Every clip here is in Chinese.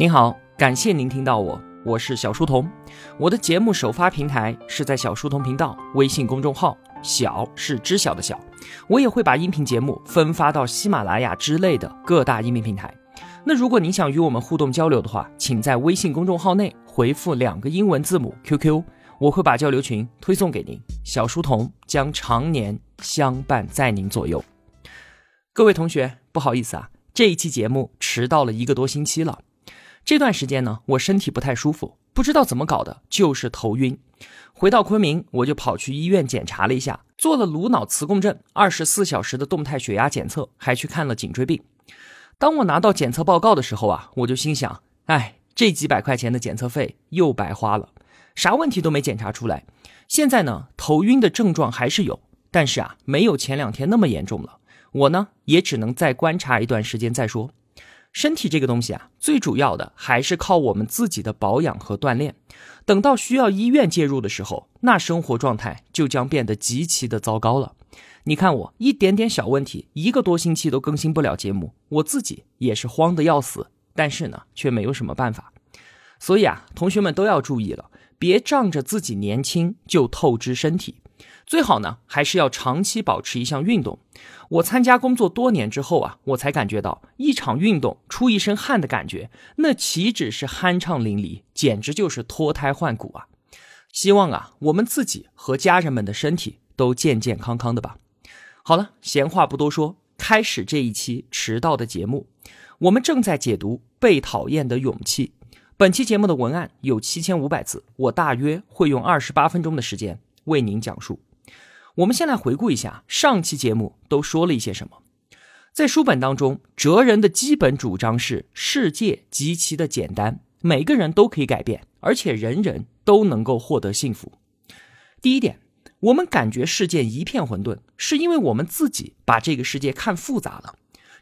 您好，感谢您听到我，我是小书童。我的节目首发平台是在小书童频道微信公众号，小是知晓的小。我也会把音频节目分发到喜马拉雅之类的各大音频平台。那如果您想与我们互动交流的话，请在微信公众号内回复两个英文字母 QQ，我会把交流群推送给您。小书童将常年相伴在您左右。各位同学，不好意思啊，这一期节目迟到了一个多星期了。这段时间呢，我身体不太舒服，不知道怎么搞的，就是头晕。回到昆明，我就跑去医院检查了一下，做了颅脑磁共振、二十四小时的动态血压检测，还去看了颈椎病。当我拿到检测报告的时候啊，我就心想：哎，这几百块钱的检测费又白花了，啥问题都没检查出来。现在呢，头晕的症状还是有，但是啊，没有前两天那么严重了。我呢，也只能再观察一段时间再说。身体这个东西啊，最主要的还是靠我们自己的保养和锻炼。等到需要医院介入的时候，那生活状态就将变得极其的糟糕了。你看我一点点小问题，一个多星期都更新不了节目，我自己也是慌得要死。但是呢，却没有什么办法。所以啊，同学们都要注意了，别仗着自己年轻就透支身体。最好呢，还是要长期保持一项运动。我参加工作多年之后啊，我才感觉到一场运动出一身汗的感觉，那岂止是酣畅淋漓，简直就是脱胎换骨啊！希望啊，我们自己和家人们的身体都健健康康的吧。好了，闲话不多说，开始这一期迟到的节目。我们正在解读《被讨厌的勇气》。本期节目的文案有七千五百字，我大约会用二十八分钟的时间为您讲述。我们先来回顾一下上期节目都说了一些什么。在书本当中，哲人的基本主张是世界极其的简单，每个人都可以改变，而且人人都能够获得幸福。第一点，我们感觉世界一片混沌，是因为我们自己把这个世界看复杂了。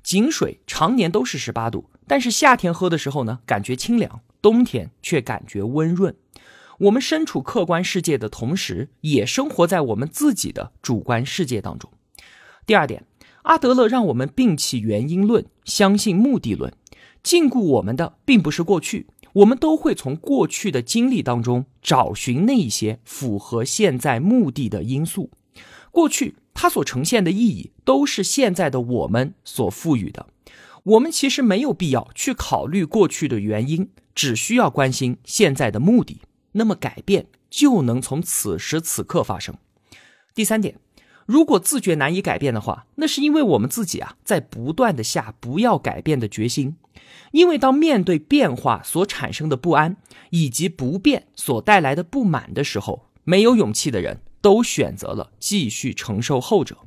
井水常年都是十八度，但是夏天喝的时候呢，感觉清凉；冬天却感觉温润。我们身处客观世界的同时，也生活在我们自己的主观世界当中。第二点，阿德勒让我们摒弃原因论，相信目的论。禁锢我们的并不是过去，我们都会从过去的经历当中找寻那一些符合现在目的的因素。过去它所呈现的意义，都是现在的我们所赋予的。我们其实没有必要去考虑过去的原因，只需要关心现在的目的。那么改变就能从此时此刻发生。第三点，如果自觉难以改变的话，那是因为我们自己啊在不断的下不要改变的决心。因为当面对变化所产生的不安以及不变所带来的不满的时候，没有勇气的人都选择了继续承受后者。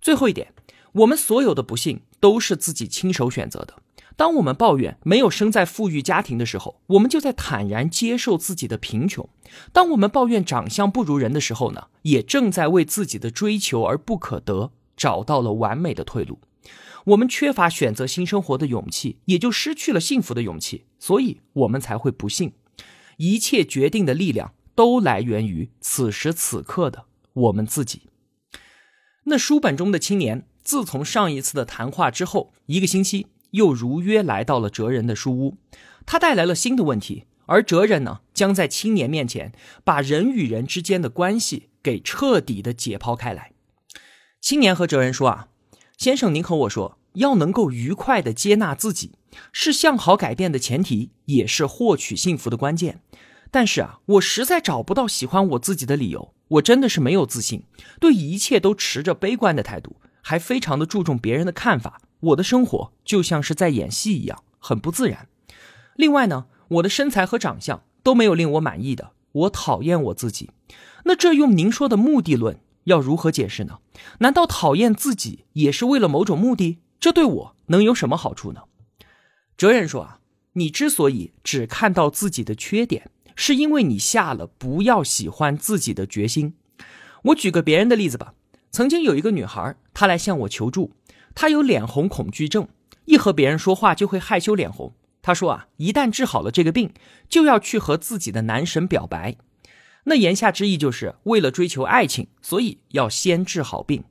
最后一点，我们所有的不幸都是自己亲手选择的。当我们抱怨没有生在富裕家庭的时候，我们就在坦然接受自己的贫穷；当我们抱怨长相不如人的时候呢，也正在为自己的追求而不可得找到了完美的退路。我们缺乏选择新生活的勇气，也就失去了幸福的勇气，所以我们才会不幸。一切决定的力量都来源于此时此刻的我们自己。那书本中的青年，自从上一次的谈话之后一个星期。又如约来到了哲人的书屋，他带来了新的问题，而哲人呢，将在青年面前把人与人之间的关系给彻底的解剖开来。青年和哲人说：“啊，先生，您和我说，要能够愉快的接纳自己，是向好改变的前提，也是获取幸福的关键。但是啊，我实在找不到喜欢我自己的理由，我真的是没有自信，对一切都持着悲观的态度，还非常的注重别人的看法。”我的生活就像是在演戏一样，很不自然。另外呢，我的身材和长相都没有令我满意的，我讨厌我自己。那这用您说的目的论要如何解释呢？难道讨厌自己也是为了某种目的？这对我能有什么好处呢？哲人说啊，你之所以只看到自己的缺点，是因为你下了不要喜欢自己的决心。我举个别人的例子吧。曾经有一个女孩，她来向我求助。他有脸红恐惧症，一和别人说话就会害羞脸红。他说啊，一旦治好了这个病，就要去和自己的男神表白。那言下之意就是为了追求爱情，所以要先治好病。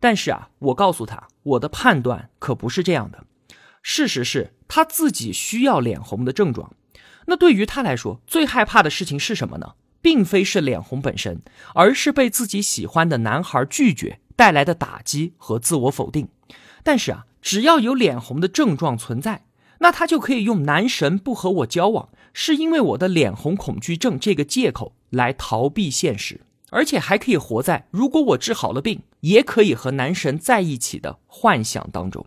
但是啊，我告诉他，我的判断可不是这样的。事实是他自己需要脸红的症状。那对于他来说，最害怕的事情是什么呢？并非是脸红本身，而是被自己喜欢的男孩拒绝带来的打击和自我否定。但是啊，只要有脸红的症状存在，那他就可以用男神不和我交往，是因为我的脸红恐惧症这个借口来逃避现实，而且还可以活在如果我治好了病，也可以和男神在一起的幻想当中。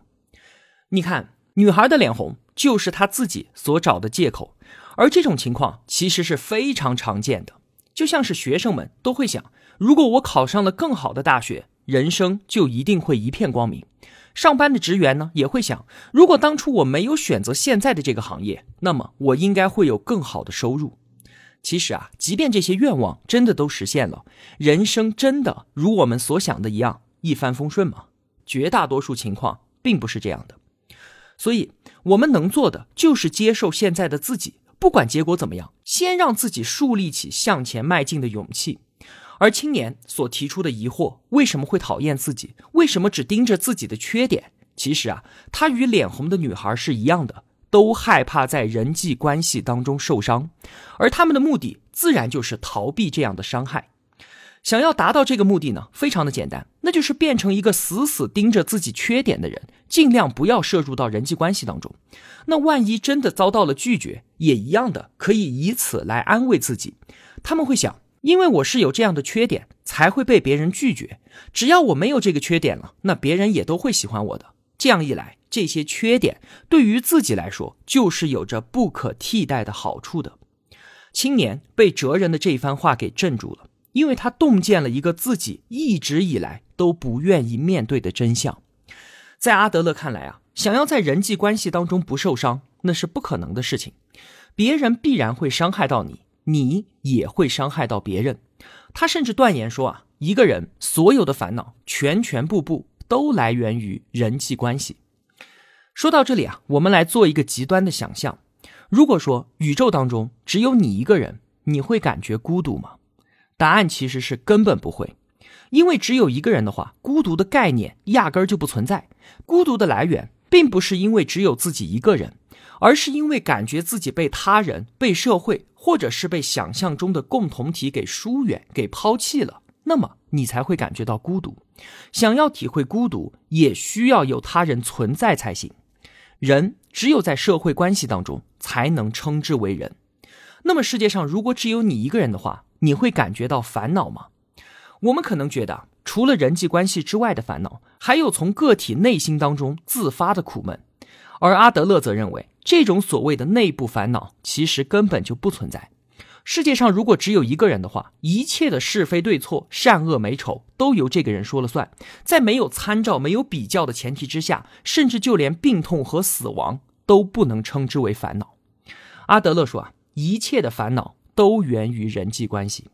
你看，女孩的脸红就是她自己所找的借口，而这种情况其实是非常常见的。就像是学生们都会想，如果我考上了更好的大学，人生就一定会一片光明。上班的职员呢，也会想，如果当初我没有选择现在的这个行业，那么我应该会有更好的收入。其实啊，即便这些愿望真的都实现了，人生真的如我们所想的一样一帆风顺吗？绝大多数情况并不是这样的。所以，我们能做的就是接受现在的自己。不管结果怎么样，先让自己树立起向前迈进的勇气。而青年所提出的疑惑，为什么会讨厌自己？为什么只盯着自己的缺点？其实啊，他与脸红的女孩是一样的，都害怕在人际关系当中受伤，而他们的目的自然就是逃避这样的伤害。想要达到这个目的呢，非常的简单，那就是变成一个死死盯着自己缺点的人，尽量不要摄入到人际关系当中。那万一真的遭到了拒绝，也一样的可以以此来安慰自己。他们会想，因为我是有这样的缺点，才会被别人拒绝。只要我没有这个缺点了，那别人也都会喜欢我的。这样一来，这些缺点对于自己来说，就是有着不可替代的好处的。青年被哲人的这一番话给镇住了。因为他洞见了一个自己一直以来都不愿意面对的真相，在阿德勒看来啊，想要在人际关系当中不受伤，那是不可能的事情。别人必然会伤害到你，你也会伤害到别人。他甚至断言说啊，一个人所有的烦恼，全全部部都来源于人际关系。说到这里啊，我们来做一个极端的想象：如果说宇宙当中只有你一个人，你会感觉孤独吗？答案其实是根本不会，因为只有一个人的话，孤独的概念压根儿就不存在。孤独的来源并不是因为只有自己一个人，而是因为感觉自己被他人、被社会，或者是被想象中的共同体给疏远、给抛弃了，那么你才会感觉到孤独。想要体会孤独，也需要有他人存在才行。人只有在社会关系当中，才能称之为人。那么世界上如果只有你一个人的话，你会感觉到烦恼吗？我们可能觉得，除了人际关系之外的烦恼，还有从个体内心当中自发的苦闷。而阿德勒则认为，这种所谓的内部烦恼其实根本就不存在。世界上如果只有一个人的话，一切的是非对错、善恶美丑都由这个人说了算。在没有参照、没有比较的前提之下，甚至就连病痛和死亡都不能称之为烦恼。阿德勒说啊，一切的烦恼。都源于人际关系。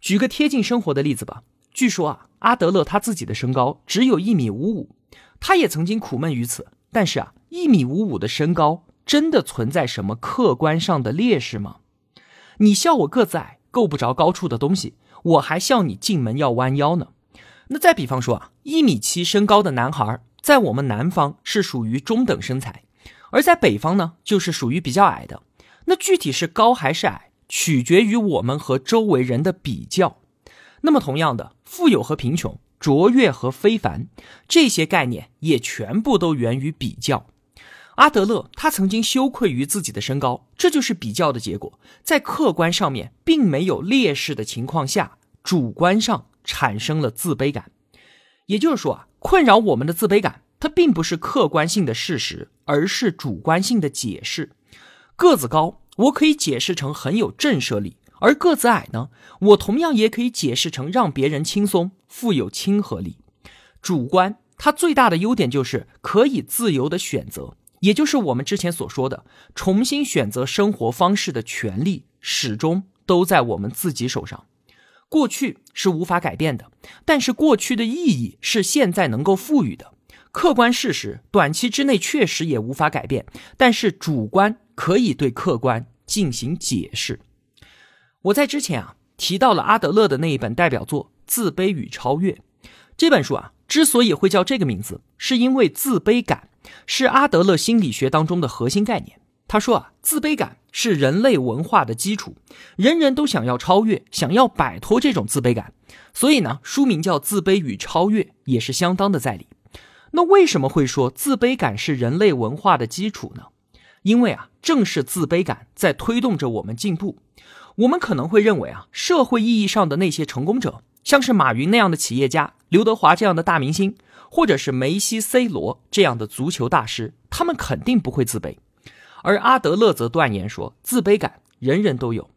举个贴近生活的例子吧。据说啊，阿德勒他自己的身高只有一米五五，他也曾经苦闷于此。但是啊，一米五五的身高真的存在什么客观上的劣势吗？你笑我个子矮，够不着高处的东西，我还笑你进门要弯腰呢。那再比方说啊，一米七身高的男孩，在我们南方是属于中等身材，而在北方呢，就是属于比较矮的。那具体是高还是矮？取决于我们和周围人的比较。那么，同样的，富有和贫穷、卓越和非凡，这些概念也全部都源于比较。阿德勒他曾经羞愧于自己的身高，这就是比较的结果。在客观上面并没有劣势的情况下，主观上产生了自卑感。也就是说啊，困扰我们的自卑感，它并不是客观性的事实，而是主观性的解释。个子高。我可以解释成很有震慑力，而个子矮呢？我同样也可以解释成让别人轻松、富有亲和力。主观它最大的优点就是可以自由的选择，也就是我们之前所说的重新选择生活方式的权利，始终都在我们自己手上。过去是无法改变的，但是过去的意义是现在能够赋予的。客观事实短期之内确实也无法改变，但是主观。可以对客观进行解释。我在之前啊提到了阿德勒的那一本代表作《自卑与超越》这本书啊，之所以会叫这个名字，是因为自卑感是阿德勒心理学当中的核心概念。他说啊，自卑感是人类文化的基础，人人都想要超越，想要摆脱这种自卑感。所以呢，书名叫《自卑与超越》，也是相当的在理。那为什么会说自卑感是人类文化的基础呢？因为啊，正是自卑感在推动着我们进步。我们可能会认为啊，社会意义上的那些成功者，像是马云那样的企业家，刘德华这样的大明星，或者是梅西、C 罗这样的足球大师，他们肯定不会自卑。而阿德勒则断言说，自卑感人人都有。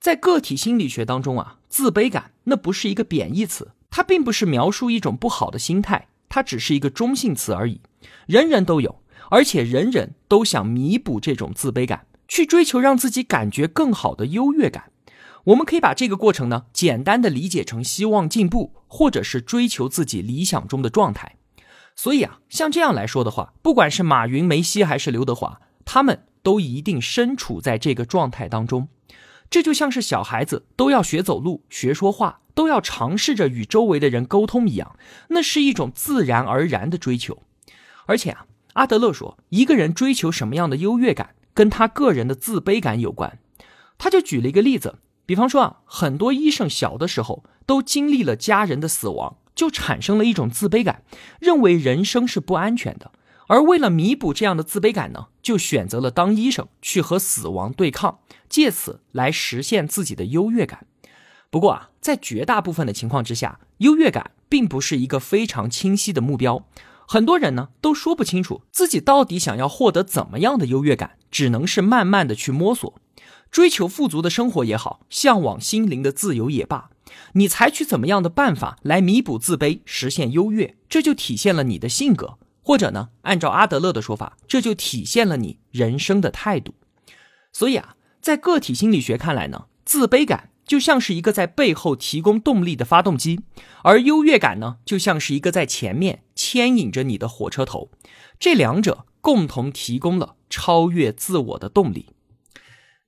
在个体心理学当中啊，自卑感那不是一个贬义词，它并不是描述一种不好的心态，它只是一个中性词而已。人人都有，而且人人都想弥补这种自卑感，去追求让自己感觉更好的优越感。我们可以把这个过程呢，简单的理解成希望进步，或者是追求自己理想中的状态。所以啊，像这样来说的话，不管是马云、梅西还是刘德华。他们都一定身处在这个状态当中，这就像是小孩子都要学走路、学说话，都要尝试着与周围的人沟通一样，那是一种自然而然的追求。而且啊，阿德勒说，一个人追求什么样的优越感，跟他个人的自卑感有关。他就举了一个例子，比方说啊，很多医生小的时候都经历了家人的死亡，就产生了一种自卑感，认为人生是不安全的。而为了弥补这样的自卑感呢，就选择了当医生去和死亡对抗，借此来实现自己的优越感。不过啊，在绝大部分的情况之下，优越感并不是一个非常清晰的目标。很多人呢都说不清楚自己到底想要获得怎么样的优越感，只能是慢慢的去摸索，追求富足的生活也好，向往心灵的自由也罢，你采取怎么样的办法来弥补自卑，实现优越，这就体现了你的性格。或者呢，按照阿德勒的说法，这就体现了你人生的态度。所以啊，在个体心理学看来呢，自卑感就像是一个在背后提供动力的发动机，而优越感呢，就像是一个在前面牵引着你的火车头。这两者共同提供了超越自我的动力。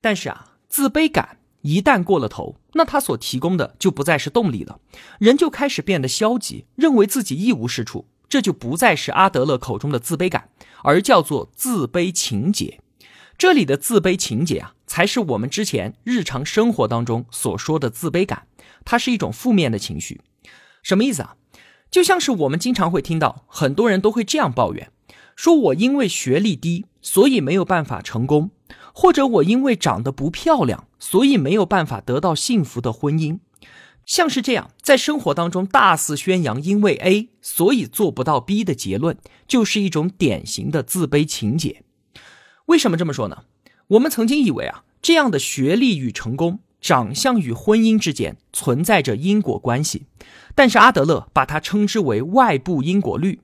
但是啊，自卑感一旦过了头，那它所提供的就不再是动力了，人就开始变得消极，认为自己一无是处。这就不再是阿德勒口中的自卑感，而叫做自卑情结。这里的自卑情结啊，才是我们之前日常生活当中所说的自卑感。它是一种负面的情绪，什么意思啊？就像是我们经常会听到很多人都会这样抱怨：说我因为学历低，所以没有办法成功；或者我因为长得不漂亮，所以没有办法得到幸福的婚姻。像是这样，在生活当中大肆宣扬因为 A 所以做不到 B 的结论，就是一种典型的自卑情结。为什么这么说呢？我们曾经以为啊，这样的学历与成功、长相与婚姻之间存在着因果关系，但是阿德勒把它称之为外部因果律，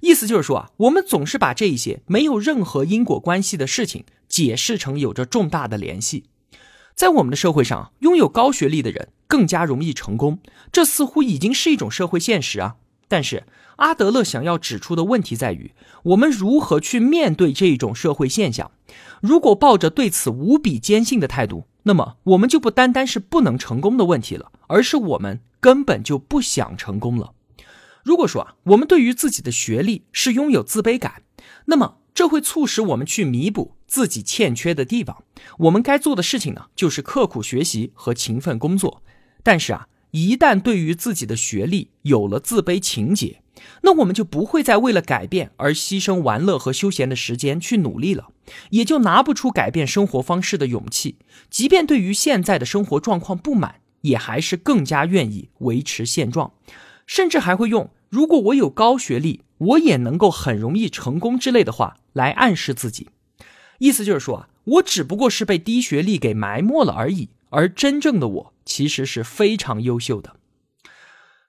意思就是说啊，我们总是把这一些没有任何因果关系的事情解释成有着重大的联系。在我们的社会上，拥有高学历的人更加容易成功，这似乎已经是一种社会现实啊。但是阿德勒想要指出的问题在于，我们如何去面对这一种社会现象？如果抱着对此无比坚信的态度，那么我们就不单单是不能成功的问题了，而是我们根本就不想成功了。如果说啊，我们对于自己的学历是拥有自卑感，那么这会促使我们去弥补。自己欠缺的地方，我们该做的事情呢，就是刻苦学习和勤奋工作。但是啊，一旦对于自己的学历有了自卑情结，那我们就不会再为了改变而牺牲玩乐和休闲的时间去努力了，也就拿不出改变生活方式的勇气。即便对于现在的生活状况不满，也还是更加愿意维持现状，甚至还会用“如果我有高学历，我也能够很容易成功”之类的话来暗示自己。意思就是说啊，我只不过是被低学历给埋没了而已，而真正的我其实是非常优秀的。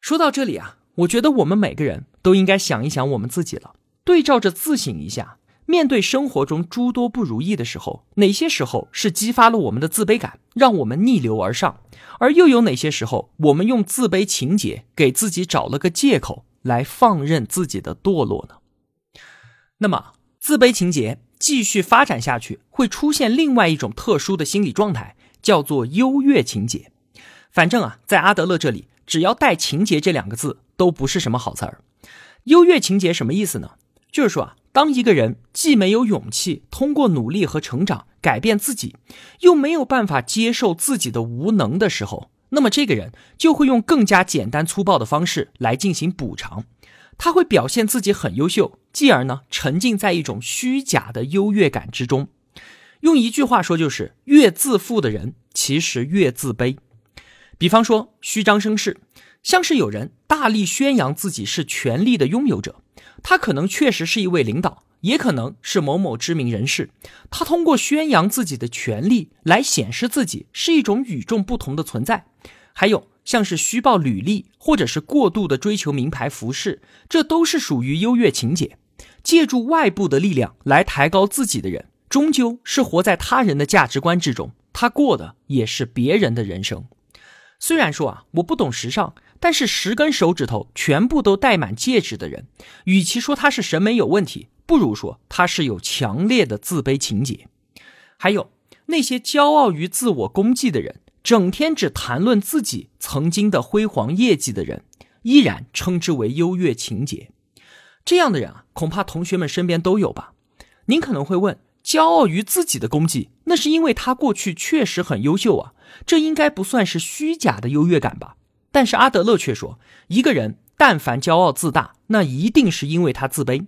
说到这里啊，我觉得我们每个人都应该想一想我们自己了，对照着自省一下，面对生活中诸多不如意的时候，哪些时候是激发了我们的自卑感，让我们逆流而上，而又有哪些时候我们用自卑情节给自己找了个借口来放任自己的堕落呢？那么，自卑情结。继续发展下去，会出现另外一种特殊的心理状态，叫做优越情节。反正啊，在阿德勒这里，只要带“情节”这两个字，都不是什么好词儿。优越情节什么意思呢？就是说啊，当一个人既没有勇气通过努力和成长改变自己，又没有办法接受自己的无能的时候，那么这个人就会用更加简单粗暴的方式来进行补偿。他会表现自己很优秀，继而呢沉浸在一种虚假的优越感之中。用一句话说，就是越自负的人其实越自卑。比方说，虚张声势，像是有人大力宣扬自己是权力的拥有者，他可能确实是一位领导，也可能是某某知名人士。他通过宣扬自己的权利来显示自己是一种与众不同的存在。还有像是虚报履历，或者是过度的追求名牌服饰，这都是属于优越情节。借助外部的力量来抬高自己的人，终究是活在他人的价值观之中，他过的也是别人的人生。虽然说啊，我不懂时尚，但是十根手指头全部都戴满戒指的人，与其说他是审美有问题，不如说他是有强烈的自卑情节。还有那些骄傲于自我功绩的人，整天只谈论自己曾经的辉煌业绩的人，依然称之为优越情节。这样的人啊，恐怕同学们身边都有吧？您可能会问。骄傲于自己的功绩，那是因为他过去确实很优秀啊，这应该不算是虚假的优越感吧？但是阿德勒却说，一个人但凡骄傲自大，那一定是因为他自卑。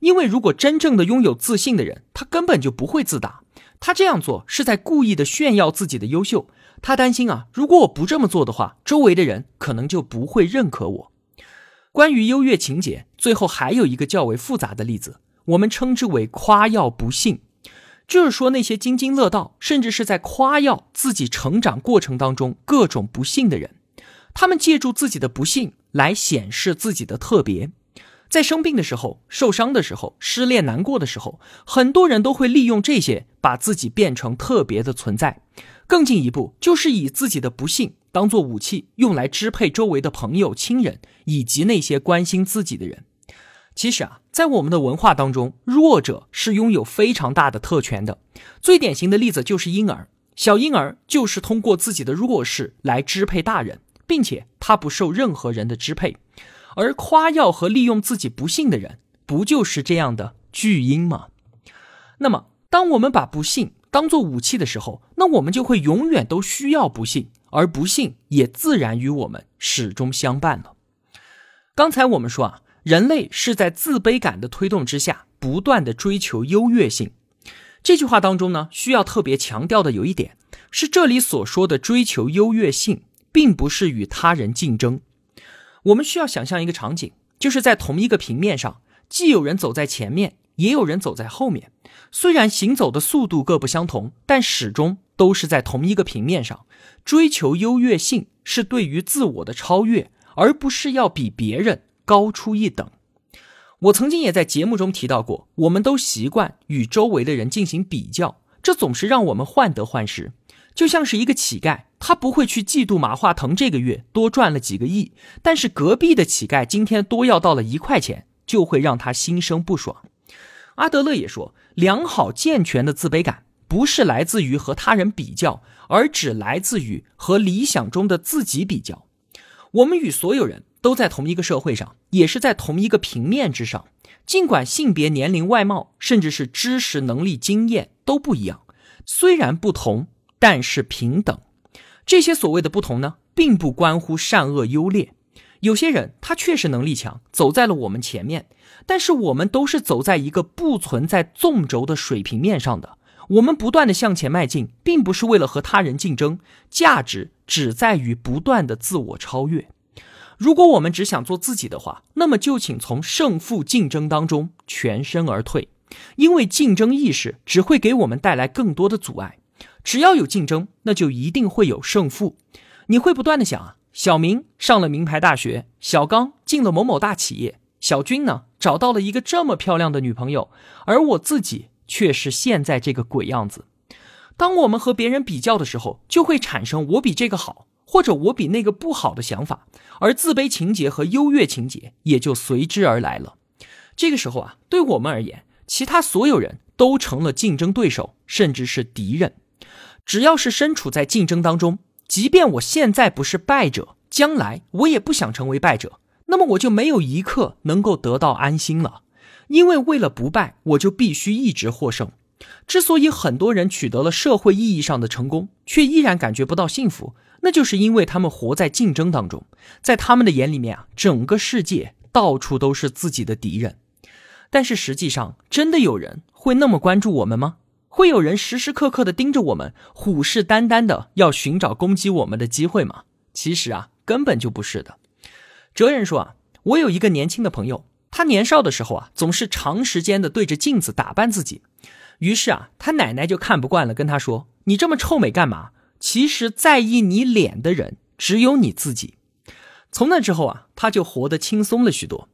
因为如果真正的拥有自信的人，他根本就不会自大，他这样做是在故意的炫耀自己的优秀。他担心啊，如果我不这么做的话，周围的人可能就不会认可我。关于优越情节，最后还有一个较为复杂的例子，我们称之为夸耀不幸。就是说，那些津津乐道，甚至是在夸耀自己成长过程当中各种不幸的人，他们借助自己的不幸来显示自己的特别。在生病的时候、受伤的时候、失恋难过的时候，很多人都会利用这些，把自己变成特别的存在。更进一步，就是以自己的不幸当做武器，用来支配周围的朋友、亲人以及那些关心自己的人。其实啊，在我们的文化当中，弱者是拥有非常大的特权的。最典型的例子就是婴儿，小婴儿就是通过自己的弱势来支配大人，并且他不受任何人的支配。而夸耀和利用自己不幸的人，不就是这样的巨婴吗？那么，当我们把不幸当做武器的时候，那我们就会永远都需要不幸，而不幸也自然与我们始终相伴了。刚才我们说啊。人类是在自卑感的推动之下，不断的追求优越性。这句话当中呢，需要特别强调的有一点，是这里所说的追求优越性，并不是与他人竞争。我们需要想象一个场景，就是在同一个平面上，既有人走在前面，也有人走在后面。虽然行走的速度各不相同，但始终都是在同一个平面上。追求优越性是对于自我的超越，而不是要比别人。高出一等。我曾经也在节目中提到过，我们都习惯与周围的人进行比较，这总是让我们患得患失。就像是一个乞丐，他不会去嫉妒马化腾这个月多赚了几个亿，但是隔壁的乞丐今天多要到了一块钱，就会让他心生不爽。阿德勒也说，良好健全的自卑感不是来自于和他人比较，而只来自于和理想中的自己比较。我们与所有人。都在同一个社会上，也是在同一个平面之上。尽管性别、年龄、外貌，甚至是知识、能力、经验都不一样，虽然不同，但是平等。这些所谓的不同呢，并不关乎善恶优劣。有些人他确实能力强，走在了我们前面，但是我们都是走在一个不存在纵轴的水平面上的。我们不断的向前迈进，并不是为了和他人竞争，价值只在于不断的自我超越。如果我们只想做自己的话，那么就请从胜负竞争当中全身而退，因为竞争意识只会给我们带来更多的阻碍。只要有竞争，那就一定会有胜负。你会不断的想啊，小明上了名牌大学，小刚进了某某大企业，小军呢找到了一个这么漂亮的女朋友，而我自己却是现在这个鬼样子。当我们和别人比较的时候，就会产生我比这个好。或者我比那个不好的想法，而自卑情节和优越情节也就随之而来了。这个时候啊，对我们而言，其他所有人都成了竞争对手，甚至是敌人。只要是身处在竞争当中，即便我现在不是败者，将来我也不想成为败者，那么我就没有一刻能够得到安心了。因为为了不败，我就必须一直获胜。之所以很多人取得了社会意义上的成功，却依然感觉不到幸福，那就是因为他们活在竞争当中，在他们的眼里面啊，整个世界到处都是自己的敌人。但是实际上，真的有人会那么关注我们吗？会有人时时刻刻的盯着我们，虎视眈眈的要寻找攻击我们的机会吗？其实啊，根本就不是的。哲人说啊，我有一个年轻的朋友。他年少的时候啊，总是长时间的对着镜子打扮自己，于是啊，他奶奶就看不惯了，跟他说：“你这么臭美干嘛？”其实在意你脸的人只有你自己。从那之后啊，他就活得轻松了许多。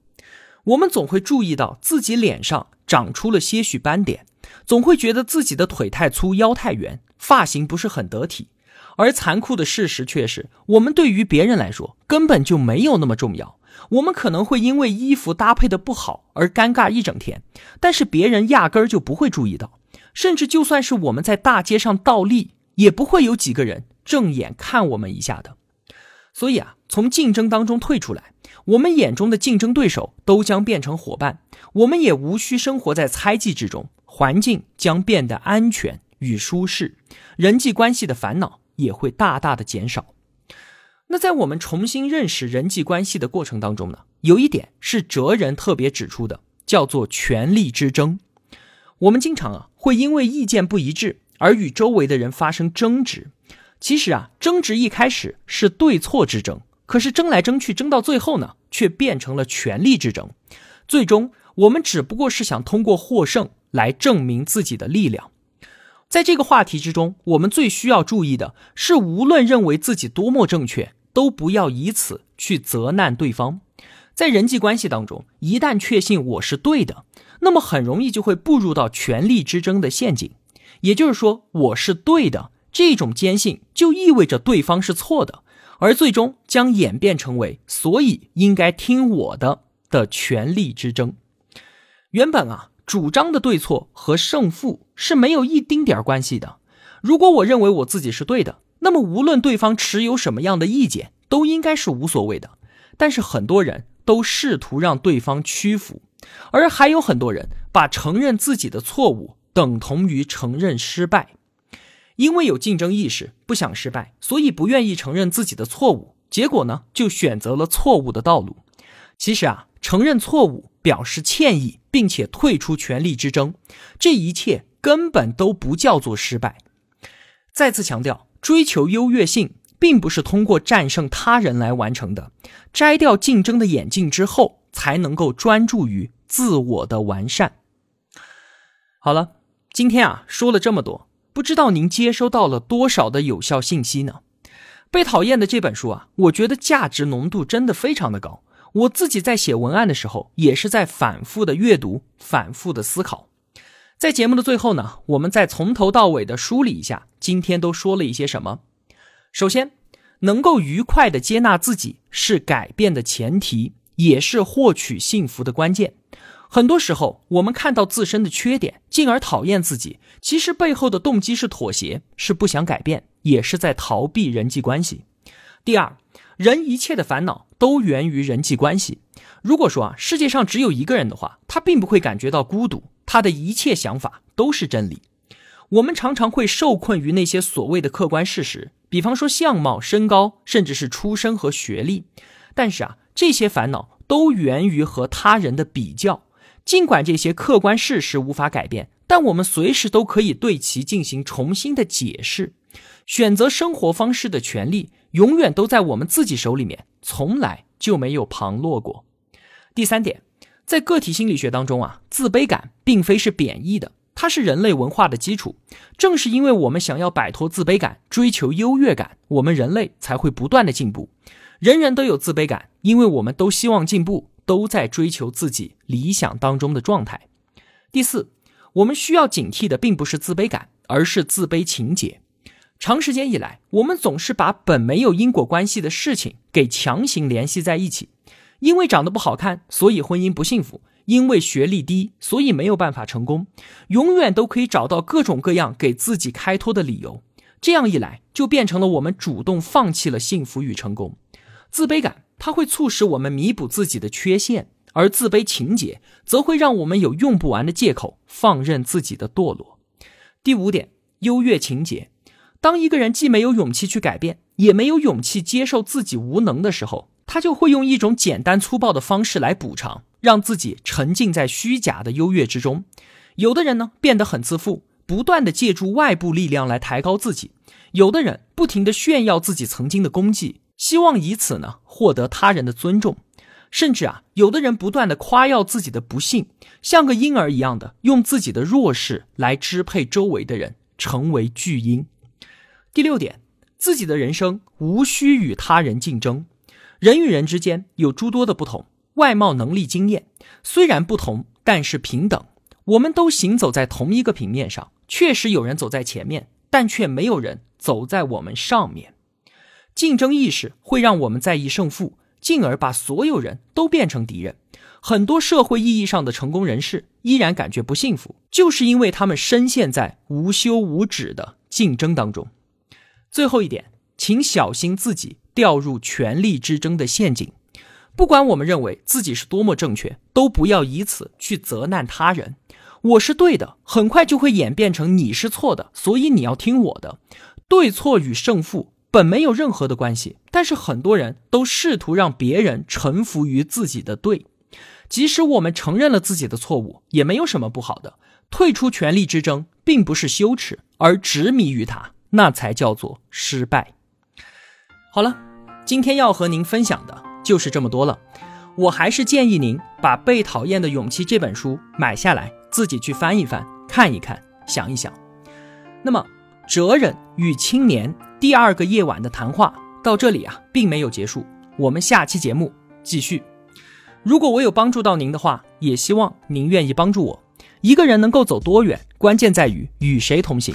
我们总会注意到自己脸上长出了些许斑点，总会觉得自己的腿太粗、腰太圆、发型不是很得体，而残酷的事实却是，我们对于别人来说根本就没有那么重要。我们可能会因为衣服搭配的不好而尴尬一整天，但是别人压根儿就不会注意到，甚至就算是我们在大街上倒立，也不会有几个人正眼看我们一下的。所以啊，从竞争当中退出来，我们眼中的竞争对手都将变成伙伴，我们也无需生活在猜忌之中，环境将变得安全与舒适，人际关系的烦恼也会大大的减少。那在我们重新认识人际关系的过程当中呢，有一点是哲人特别指出的，叫做权力之争。我们经常啊会因为意见不一致而与周围的人发生争执。其实啊，争执一开始是对错之争，可是争来争去，争到最后呢，却变成了权力之争。最终，我们只不过是想通过获胜来证明自己的力量。在这个话题之中，我们最需要注意的是，无论认为自己多么正确。都不要以此去责难对方，在人际关系当中，一旦确信我是对的，那么很容易就会步入到权力之争的陷阱。也就是说，我是对的这种坚信，就意味着对方是错的，而最终将演变成为所以应该听我的的权力之争。原本啊，主张的对错和胜负是没有一丁点关系的。如果我认为我自己是对的。那么，无论对方持有什么样的意见，都应该是无所谓的。但是，很多人都试图让对方屈服，而还有很多人把承认自己的错误等同于承认失败。因为有竞争意识，不想失败，所以不愿意承认自己的错误。结果呢，就选择了错误的道路。其实啊，承认错误、表示歉意，并且退出权力之争，这一切根本都不叫做失败。再次强调。追求优越性，并不是通过战胜他人来完成的。摘掉竞争的眼镜之后，才能够专注于自我的完善。好了，今天啊说了这么多，不知道您接收到了多少的有效信息呢？被讨厌的这本书啊，我觉得价值浓度真的非常的高。我自己在写文案的时候，也是在反复的阅读，反复的思考。在节目的最后呢，我们再从头到尾的梳理一下，今天都说了一些什么。首先，能够愉快的接纳自己是改变的前提，也是获取幸福的关键。很多时候，我们看到自身的缺点，进而讨厌自己，其实背后的动机是妥协，是不想改变，也是在逃避人际关系。第二，人一切的烦恼都源于人际关系。如果说啊，世界上只有一个人的话，他并不会感觉到孤独。他的一切想法都是真理。我们常常会受困于那些所谓的客观事实，比方说相貌、身高，甚至是出身和学历。但是啊，这些烦恼都源于和他人的比较。尽管这些客观事实无法改变，但我们随时都可以对其进行重新的解释。选择生活方式的权利永远都在我们自己手里面，从来就没有旁落过。第三点。在个体心理学当中啊，自卑感并非是贬义的，它是人类文化的基础。正是因为我们想要摆脱自卑感，追求优越感，我们人类才会不断的进步。人人都有自卑感，因为我们都希望进步，都在追求自己理想当中的状态。第四，我们需要警惕的并不是自卑感，而是自卑情结。长时间以来，我们总是把本没有因果关系的事情给强行联系在一起。因为长得不好看，所以婚姻不幸福；因为学历低，所以没有办法成功。永远都可以找到各种各样给自己开脱的理由。这样一来，就变成了我们主动放弃了幸福与成功。自卑感它会促使我们弥补自己的缺陷，而自卑情节则会让我们有用不完的借口，放任自己的堕落。第五点，优越情节。当一个人既没有勇气去改变，也没有勇气接受自己无能的时候，他就会用一种简单粗暴的方式来补偿，让自己沉浸在虚假的优越之中。有的人呢，变得很自负，不断的借助外部力量来抬高自己；有的人不停的炫耀自己曾经的功绩，希望以此呢获得他人的尊重。甚至啊，有的人不断的夸耀自己的不幸，像个婴儿一样的用自己的弱势来支配周围的人，成为巨婴。第六点，自己的人生无需与他人竞争。人与人之间有诸多的不同，外貌、能力、经验虽然不同，但是平等。我们都行走在同一个平面上，确实有人走在前面，但却没有人走在我们上面。竞争意识会让我们在意胜负，进而把所有人都变成敌人。很多社会意义上的成功人士依然感觉不幸福，就是因为他们深陷在无休无止的竞争当中。最后一点，请小心自己掉入权力之争的陷阱。不管我们认为自己是多么正确，都不要以此去责难他人。我是对的，很快就会演变成你是错的，所以你要听我的。对错与胜负本没有任何的关系，但是很多人都试图让别人臣服于自己的对。即使我们承认了自己的错误，也没有什么不好的。退出权力之争并不是羞耻，而执迷于它，那才叫做失败。好了，今天要和您分享的就是这么多了。我还是建议您把《被讨厌的勇气》这本书买下来。自己去翻一翻，看一看，想一想。那么，哲人与青年第二个夜晚的谈话到这里啊，并没有结束。我们下期节目继续。如果我有帮助到您的话，也希望您愿意帮助我。一个人能够走多远，关键在于与谁同行。